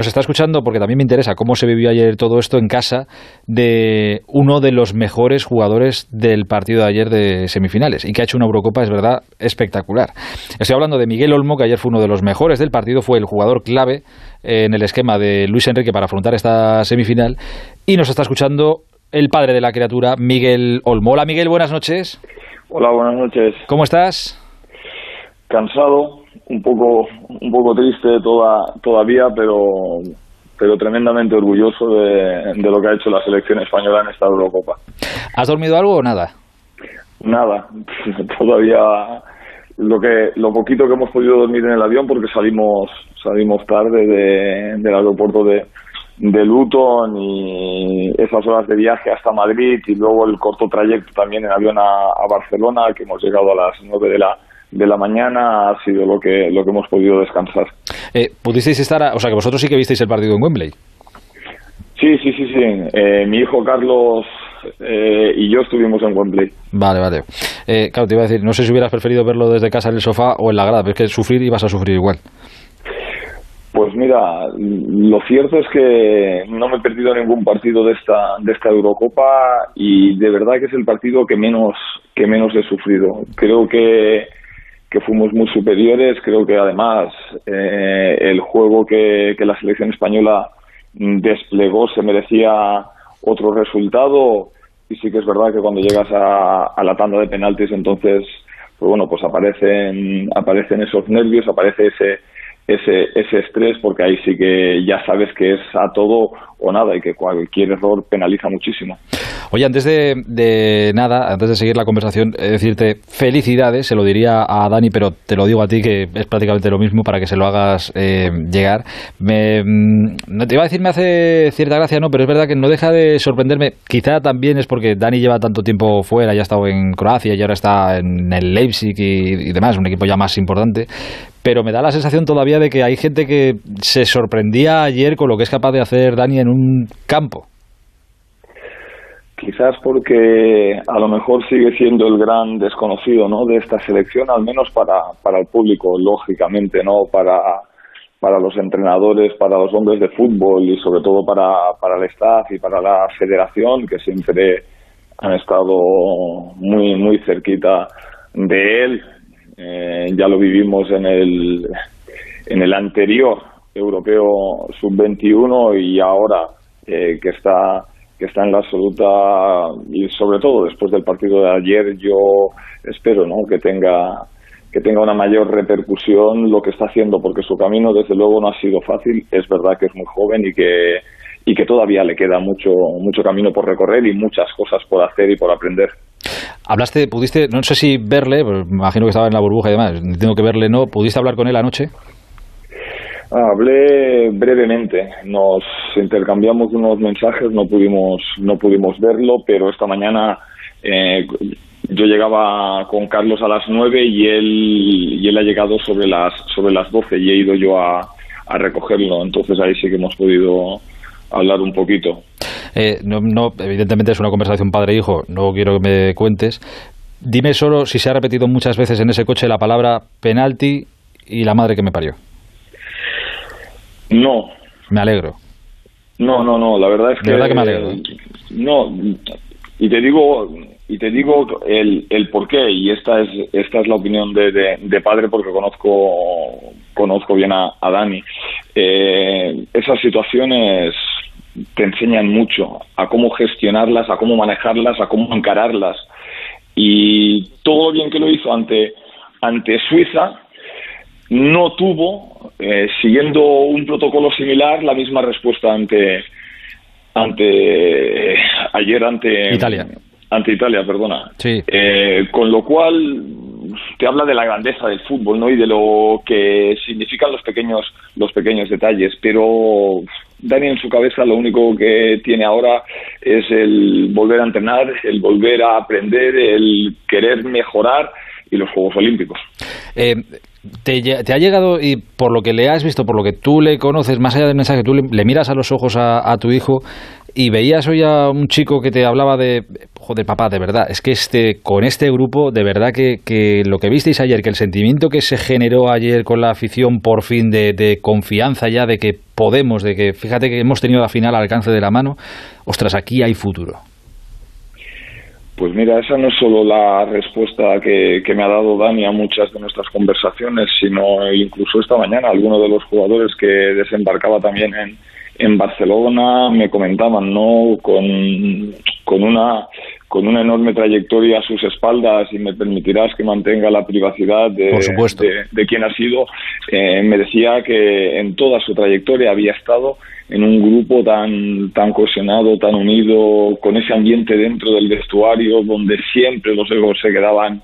Nos está escuchando porque también me interesa cómo se vivió ayer todo esto en casa de uno de los mejores jugadores del partido de ayer de semifinales y que ha hecho una Eurocopa, es verdad, espectacular. Estoy hablando de Miguel Olmo, que ayer fue uno de los mejores del partido, fue el jugador clave en el esquema de Luis Enrique para afrontar esta semifinal y nos está escuchando el padre de la criatura, Miguel Olmo. Hola Miguel, buenas noches. Hola, buenas noches. ¿Cómo estás? Cansado, un poco, un poco triste toda, todavía, pero, pero tremendamente orgulloso de, de lo que ha hecho la selección española en esta Eurocopa. ¿Has dormido algo o nada? Nada, todavía lo que lo poquito que hemos podido dormir en el avión porque salimos salimos tarde de, del aeropuerto de, de Luton y esas horas de viaje hasta Madrid y luego el corto trayecto también en avión a, a Barcelona que hemos llegado a las nueve de la de la mañana ha sido lo que lo que hemos podido descansar. Eh, ¿Pudisteis estar, a- o sea que vosotros sí que visteis el partido en Wembley? Sí, sí, sí, sí. Eh, mi hijo Carlos eh, y yo estuvimos en Wembley. Vale, vale. Eh, claro, te iba a decir, no sé si hubieras preferido verlo desde casa en el sofá o en la grada, pero es que sufrir ibas a sufrir igual. Pues mira, lo cierto es que no me he perdido ningún partido de esta de esta Eurocopa y de verdad que es el partido que menos que menos he sufrido. Creo que que fuimos muy superiores. Creo que además eh, el juego que, que la selección española desplegó se merecía otro resultado y sí que es verdad que cuando llegas a, a la tanda de penaltis entonces pues bueno pues aparecen aparecen esos nervios aparece ese ese ese estrés porque ahí sí que ya sabes que es a todo o nada y que cualquier error penaliza muchísimo Oye, antes de, de nada, antes de seguir la conversación, eh, decirte felicidades, se lo diría a Dani, pero te lo digo a ti que es prácticamente lo mismo para que se lo hagas eh, llegar. Me, mm, no te iba a decir me hace cierta gracia, no, pero es verdad que no deja de sorprenderme. Quizá también es porque Dani lleva tanto tiempo fuera, ya ha estado en Croacia y ahora está en el Leipzig y, y demás, un equipo ya más importante. Pero me da la sensación todavía de que hay gente que se sorprendía ayer con lo que es capaz de hacer Dani en un campo. quizás porque a lo mejor sigue siendo el gran desconocido ¿no? de esta selección, al menos para, para el público, lógicamente, no para, para los entrenadores, para los hombres de fútbol y sobre todo para, para el staff y para la federación, que siempre han estado muy, muy cerquita de él. Eh, ya lo vivimos en el, en el anterior europeo sub-21 y ahora eh, que está que está en la absoluta y sobre todo después del partido de ayer yo espero ¿no? que tenga que tenga una mayor repercusión lo que está haciendo porque su camino desde luego no ha sido fácil es verdad que es muy joven y que y que todavía le queda mucho mucho camino por recorrer y muchas cosas por hacer y por aprender Hablaste, pudiste, no sé si verle, pues imagino que estaba en la burbuja y demás, tengo que verle, ¿no? ¿Pudiste hablar con él anoche? Hablé brevemente, nos intercambiamos unos mensajes, no pudimos, no pudimos verlo, pero esta mañana eh, yo llegaba con Carlos a las nueve y él, y él ha llegado sobre las, sobre las doce y he ido yo a, a recogerlo, entonces ahí sí que hemos podido hablar un poquito. Eh, no, no, evidentemente es una conversación padre-hijo, no quiero que me cuentes. Dime solo si se ha repetido muchas veces en ese coche la palabra penalti y la madre que me parió. No, Me alegro. No, no, no, la verdad es que verdad que me alegro. no y te digo y te digo el, el por qué y esta es esta es la opinión de, de, de padre porque conozco conozco bien a, a Dani. Eh, esas situaciones te enseñan mucho a cómo gestionarlas, a cómo manejarlas, a cómo encararlas y todo lo bien que lo hizo ante ante Suiza no tuvo, eh, siguiendo un protocolo similar, la misma respuesta ante ante ayer ante Italia. ante Italia, perdona. Sí. Eh, con lo cual te habla de la grandeza del fútbol, ¿no? Y de lo que significan los pequeños los pequeños detalles, pero Dani en su cabeza lo único que tiene ahora es el volver a entrenar, el volver a aprender, el querer mejorar y los Juegos Olímpicos. Eh, te, te ha llegado, y por lo que le has visto, por lo que tú le conoces, más allá del mensaje, tú le, le miras a los ojos a, a tu hijo, y veías hoy a un chico que te hablaba de, joder, papá, de verdad, es que este, con este grupo, de verdad que, que lo que visteis ayer, que el sentimiento que se generó ayer con la afición por fin de, de confianza ya, de que podemos, de que fíjate que hemos tenido la final al alcance de la mano, ostras, aquí hay futuro. Pues mira, esa no es solo la respuesta que, me ha dado Dani a muchas de nuestras conversaciones, sino incluso esta mañana algunos de los jugadores que desembarcaba también en, en Barcelona me comentaban, ¿no? Con, con una con una enorme trayectoria a sus espaldas y me permitirás que mantenga la privacidad de, de, quien ha sido, eh, me decía que en toda su trayectoria había estado en un grupo tan, tan cohesionado, tan unido, con ese ambiente dentro del vestuario, donde siempre los egos se quedaban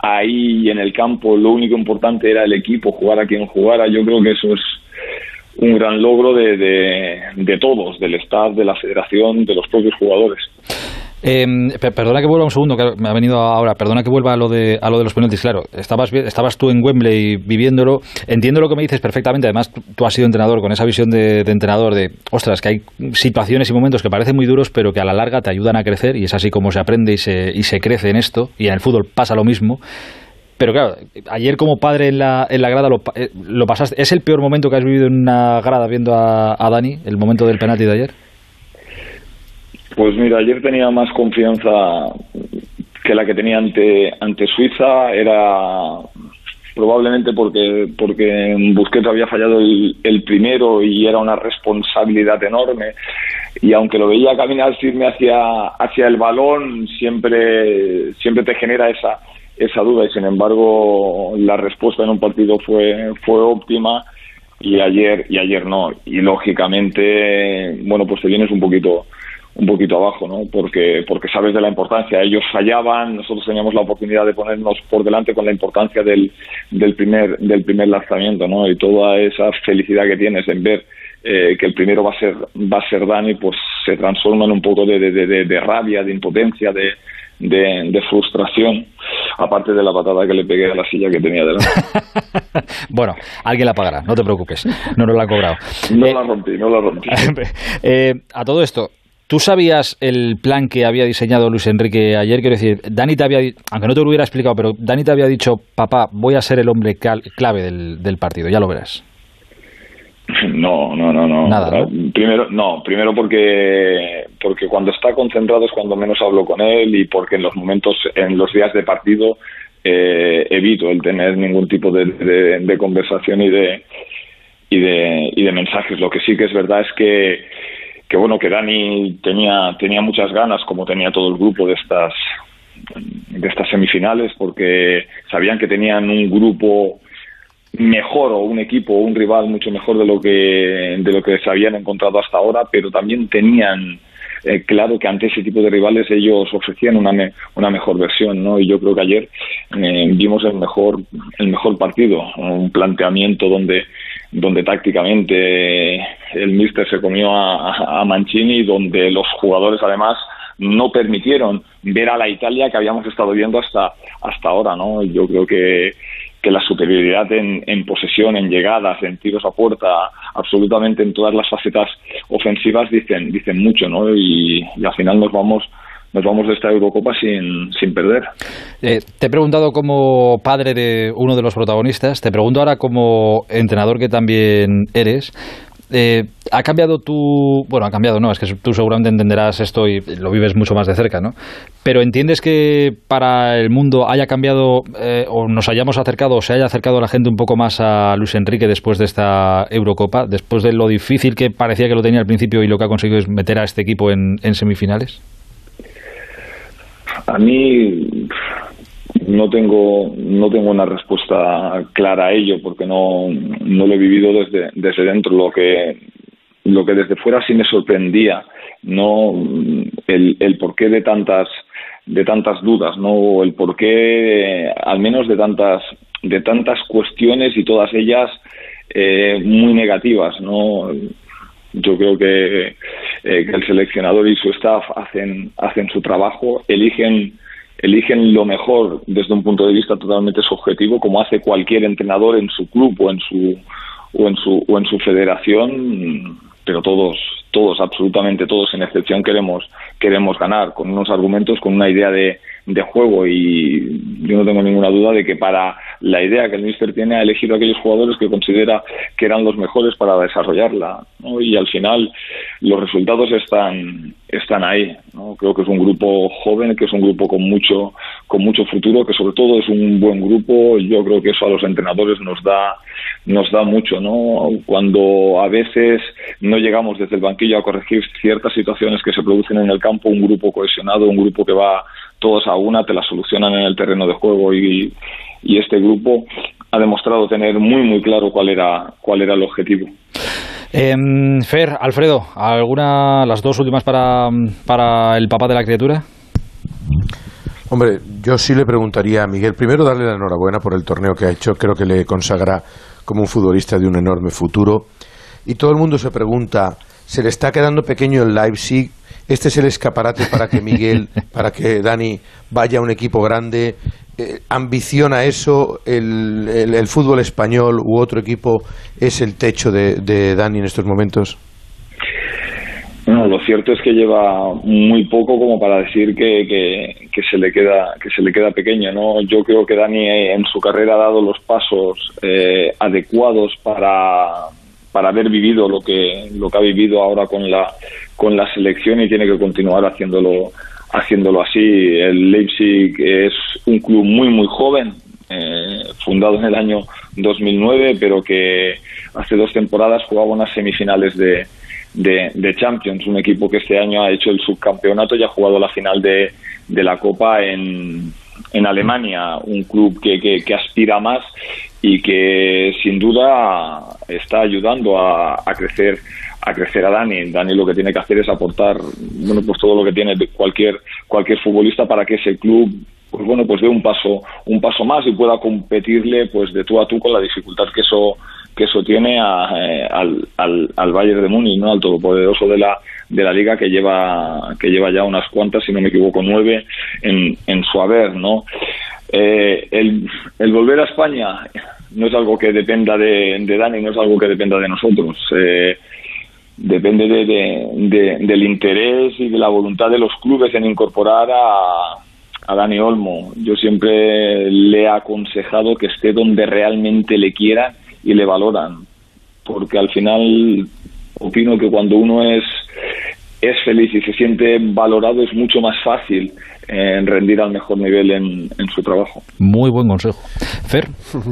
ahí en el campo, lo único importante era el equipo, jugar a quien jugara. Yo creo que eso es un gran logro de, de, de todos, del staff, de la federación, de los propios jugadores. Eh, perdona que vuelva un segundo, que me ha venido ahora. Perdona que vuelva a lo de, a lo de los penaltis. Claro, estabas, estabas tú en Wembley viviéndolo. Entiendo lo que me dices perfectamente. Además, tú has sido entrenador con esa visión de, entrenador de, ostras, que hay situaciones y momentos que parecen muy duros, pero que a la larga te ayudan a crecer y es así como se aprende y se, y se crece en esto. Y en el fútbol pasa lo mismo. Pero claro, ayer como padre en la, en la grada lo, eh, lo, pasaste. ¿Es el peor momento que has vivido en una grada viendo a, Dani, el momento del penalti de ayer? Pues mira, ayer tenía más confianza que la que tenía ante, ante Suiza. Era probablemente porque, porque Busquets había fallado el, el, primero y era una responsabilidad enorme. Y aunque lo veía caminar firme hacia, hacia el balón, siempre, siempre te genera esa, esa duda. Y sin embargo, la respuesta en un partido fue, fue óptima y ayer, y ayer no. Y lógicamente, bueno, pues te vienes un poquito un poquito abajo, ¿no? Porque, porque sabes de la importancia. Ellos fallaban, nosotros teníamos la oportunidad de ponernos por delante con la importancia del, del primer, del primer lanzamiento, ¿no? Y toda esa felicidad que tienes en ver eh, que el primero va a ser, va a ser Dani, pues se transforma en un poco de, de, de, rabia, de impotencia, de, de, frustración, aparte de la patada que le pegué a la silla que tenía delante. bueno, alguien la pagará, no te preocupes, no nos la ha cobrado. no la rompí, no la rompí. Eh, a todo esto, ¿Tú sabías el plan que había diseñado Luis Enrique ayer? Quiero decir, Dani te había, aunque no te lo hubiera explicado, pero Dani te había dicho, papá, voy a ser el hombre clave del, partido, ya lo verás. No, no, no, no. Nada, Primero, no, primero porque porque cuando está concentrado es cuando menos hablo con él y porque en los momentos, en los días de partido eh, evito el tener ningún tipo de, de conversación y de y de y de mensajes. Lo que sí que es verdad es que que bueno que Dani tenía tenía muchas ganas como tenía todo el grupo de estas de estas semifinales porque sabían que tenían un grupo mejor o un equipo o un rival mucho mejor de lo que de lo que se habían encontrado hasta ahora pero también tenían eh, claro que ante ese tipo de rivales ellos ofrecían una una mejor versión no y yo creo que ayer eh, vimos el mejor el mejor partido un planteamiento donde donde tácticamente el míster se comió a, a Mancini, donde los jugadores además no permitieron ver a la Italia que habíamos estado viendo hasta hasta ahora, ¿no? Yo creo que, que la superioridad en, posesión, en llegadas, en tiros a puerta, absolutamente en todas las facetas ofensivas dicen dicen mucho, ¿no? Y, y al final nos vamos nos vamos de esta Eurocopa sin, sin perder. Eh, te he preguntado como padre de uno de los protagonistas, te pregunto ahora como entrenador que también eres. Eh, ¿Ha cambiado tu... Bueno, ha cambiado, no, es que tú seguramente entenderás esto y lo vives mucho más de cerca, ¿no? Pero ¿entiendes que para el mundo haya cambiado eh, o nos hayamos acercado o se haya acercado la gente un poco más a Luis Enrique después de esta Eurocopa, después de lo difícil que parecía que lo tenía al principio y lo que ha conseguido es meter a este equipo en semifinales? A mí no tengo no tengo una respuesta clara a ello porque no, no lo he vivido desde desde dentro. Lo que lo que desde fuera sí me sorprendía no el, el porqué de tantas de tantas dudas no el porqué al menos de tantas de tantas cuestiones y todas ellas eh, muy negativas no yo creo que, eh, que, el seleccionador y su staff hacen, hacen su trabajo, eligen, eligen lo mejor desde un punto de vista totalmente subjetivo, como hace cualquier entrenador en su club o en su, o en su, o en su federación, pero todos, todos, absolutamente todos, sin excepción, queremos, queremos ganar, con unos argumentos, con una idea de, de juego y yo no tengo ninguna duda de que para la idea que el Mister tiene ha elegido a aquellos jugadores que considera que eran los mejores para desarrollarla y al final los resultados están están ahí ¿no? creo que es un grupo joven que es un grupo con mucho con mucho futuro que sobre todo es un buen grupo yo creo que eso a los entrenadores nos da nos da mucho no cuando a veces no llegamos desde el banquillo a corregir ciertas situaciones que se producen en el campo un grupo cohesionado un grupo que va todos a una, te la solucionan en el terreno de juego y, este grupo ha demostrado tener muy muy claro cuál era cuál era el objetivo. Em, Fer, Alfredo, ¿alguna las dos últimas para, para el papá de la criatura? Hombre, yo sí le preguntaría a Miguel, primero darle la enhorabuena por el torneo que ha hecho, creo que le consagra como un futbolista de un enorme futuro. Y todo el mundo se pregunta, ¿se le está quedando pequeño el Leipzig? Este es el escaparate para que Miguel, para que Dani vaya a un equipo grande. Eh, ambiciona eso, el, el, fútbol español u otro equipo es el techo de, de Dani en estos momentos. No, lo cierto es que lleva muy poco como para decir que, que, se le queda que se le queda pequeño, ¿no? Yo creo que Dani en su carrera ha dado los pasos eh, adecuados para para haber vivido lo que lo que ha vivido ahora con la con la selección y tiene que continuar haciéndolo haciéndolo así. El Leipzig es un club muy muy joven, eh, fundado en el año 2009, pero que hace dos temporadas jugaba unas semifinales de, de, Champions, un equipo que este año ha hecho el subcampeonato y ha jugado la final de, de la Copa en, en Alemania, un club que, que, que, aspira más y que sin duda está ayudando a, a crecer a crecer a Dani. Dani lo que tiene que hacer es aportar bueno pues todo lo que tiene cualquier cualquier futbolista para que ese club pues bueno pues dé un paso un paso más y pueda competirle pues de tú a tú con la dificultad que eso que eso tiene eh, al, al, al Bayern de Múnich no al todopoderoso de la de la liga que lleva que lleva ya unas cuantas si no me equivoco nueve en, su haber no eh, el, el volver a España no es algo que dependa de, de Dani no es algo que dependa de nosotros eh, depende de, del interés y de la voluntad de los clubes en incorporar a, a Dani Olmo. Yo siempre le he aconsejado que esté donde realmente le quieran y le valoran, porque al final opino que cuando uno es es feliz y se siente valorado es mucho más fácil en rendir al mejor nivel en, su trabajo. Muy buen consejo. Fer.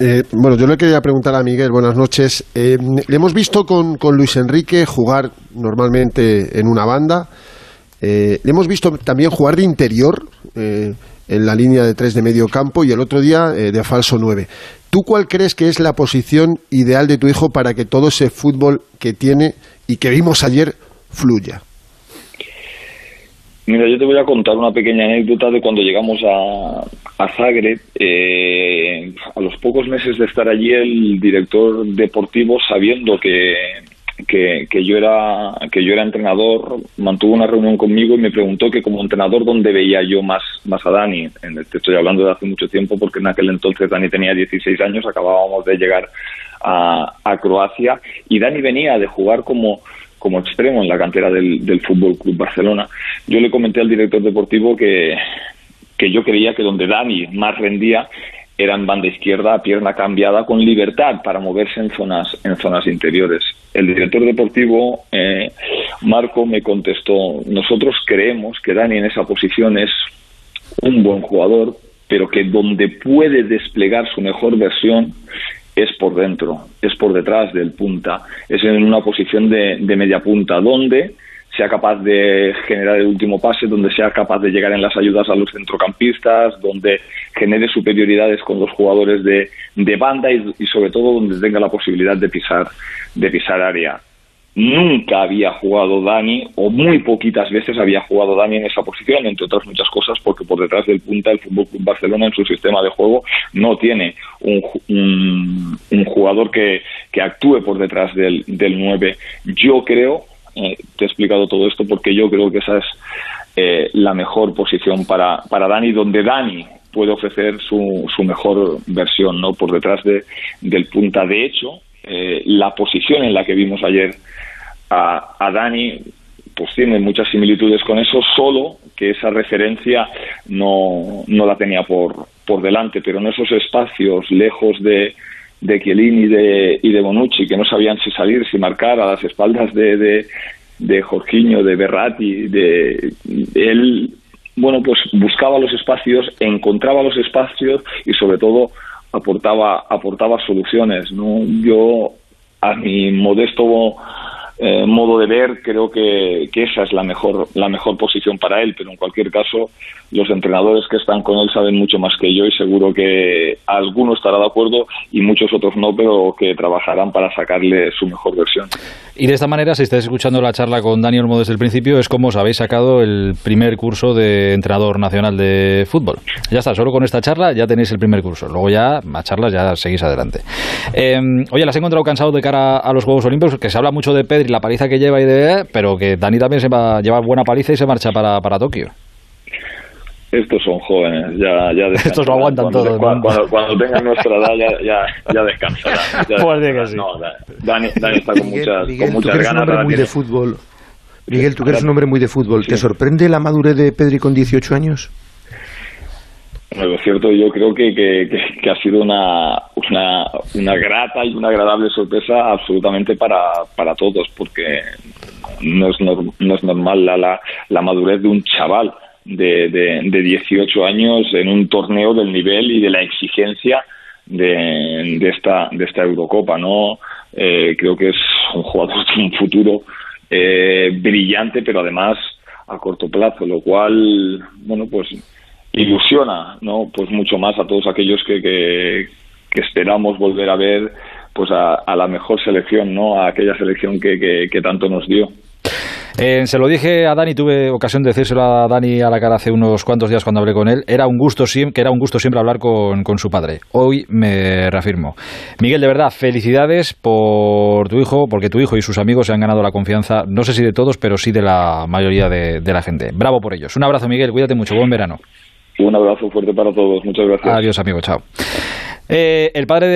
Eh, bueno, yo le quería preguntar a Miguel, buenas noches. Eh, le hemos visto con, con, Luis Enrique jugar normalmente en una banda. Eh, le hemos visto también jugar de interior en la línea de tres de medio campo y el otro día de falso nueve. ¿Tú cuál crees que es la posición ideal de tu hijo para que todo ese fútbol que tiene y que vimos ayer fluya? Mira, yo te voy a contar una pequeña anécdota de cuando llegamos a, Zagreb. Eh, a los pocos meses de estar allí, el director deportivo, sabiendo que, que, yo era que yo era entrenador, mantuvo una reunión conmigo y me preguntó que como entrenador dónde veía yo más, más a Dani. Te estoy hablando de hace mucho tiempo porque en aquel entonces Dani tenía 16 años, acabábamos de llegar a, a Croacia y Dani venía de jugar como como extremo en la cantera del, del Fútbol Club Barcelona. Yo le comenté al director deportivo que, que yo creía que donde Dani más rendía era en banda izquierda, pierna cambiada, con libertad para moverse en zonas, en zonas interiores. El director deportivo, eh, Marco, me contestó, nosotros creemos que Dani en esa posición es un buen jugador, pero que donde puede desplegar su mejor versión es por dentro, es por detrás del punta, es en una posición de, media punta, donde sea capaz de generar el último pase, donde sea capaz de llegar en las ayudas a los centrocampistas, donde genere superioridades con los jugadores de, de banda y, y, sobre todo donde tenga la posibilidad de pisar, de pisar área. Nunca había jugado Dani, o muy poquitas veces había jugado Dani en esa posición, entre otras muchas cosas, porque por detrás del punta el Fútbol Club Barcelona en su sistema de juego no tiene un, un, jugador que, que, actúe por detrás del, del 9. Yo creo, eh, te he explicado todo esto porque yo creo que esa es eh, la mejor posición para, para Dani, donde Dani puede ofrecer su, su mejor versión, ¿no? Por detrás de, del punta. De hecho, eh, la posición en la que vimos ayer a, a Dani pues tiene muchas similitudes con eso, solo que esa referencia no, no la tenía por, por delante, pero en esos espacios lejos de, de Chiellini y de, y de Bonucci, que no sabían si salir, si marcar a las espaldas de, de, de Jorginho, de Berratti, de, él, bueno, pues buscaba los espacios, encontraba los espacios y sobre todo aportaba, aportaba soluciones, ¿no? Yo, a mi modesto eh, modo de ver, creo que, esa es la mejor, la mejor posición para él, pero en cualquier caso, los entrenadores que están con él saben mucho más que yo y seguro que alguno estará de acuerdo y muchos otros no, pero que trabajarán para sacarle su mejor versión. Y de esta manera, si estáis escuchando la charla con Daniel Olmo desde el principio, es como os habéis sacado el primer curso de entrenador nacional de fútbol. Ya está, solo con esta charla ya tenéis el primer curso. Luego ya, más charlas, ya seguís adelante. Eh, oye, las he encontrado cansado de cara a los Juegos Olímpicos, que se habla mucho de Pedri, la paliza que lleva y de... pero que Dani también se va a llevar buena paliza y se marcha para, para Tokio. Estos son jóvenes, ya, ya Estos lo aguantan cuando, todo. Cuando, cuando, cuando, tengan nuestra edad ya, ya, ya descansarán. Ya pues que sí. No, Dani, Dani, está con Miguel, muchas, Miguel, con muchas tú ganas. un hombre muy tiene... de fútbol. Miguel, tú que eres un hombre muy de fútbol, ¿te sorprende la madurez de Pedri con 18 años? Bueno, lo cierto, yo creo que, que, que, que ha sido una, una, una, grata y una agradable sorpresa absolutamente para, para todos, porque no es, no es normal la, la, la madurez de un chaval de, de, de 18 años en un torneo del nivel y de la exigencia de, de esta de esta Eurocopa no eh, creo que es un jugador de un futuro eh, brillante pero además a corto plazo lo cual bueno pues ilusiona no pues mucho más a todos aquellos que, que, que esperamos volver a ver pues a, a, la mejor selección no a aquella selección que, que, que tanto nos dio eh, se lo dije a Dani, tuve ocasión de decírselo a Dani a la cara hace unos cuantos días cuando hablé con él. Era un gusto que era un gusto siempre hablar con, con, su padre. Hoy me reafirmo. Miguel, de verdad, felicidades por tu hijo, porque tu hijo y sus amigos se han ganado la confianza, no sé si de todos, pero sí de la mayoría de, de la gente. Bravo por ellos. Un abrazo, Miguel, cuídate mucho, buen verano. Un abrazo fuerte para todos, muchas gracias. Adiós, amigo, chao. Eh, el padre de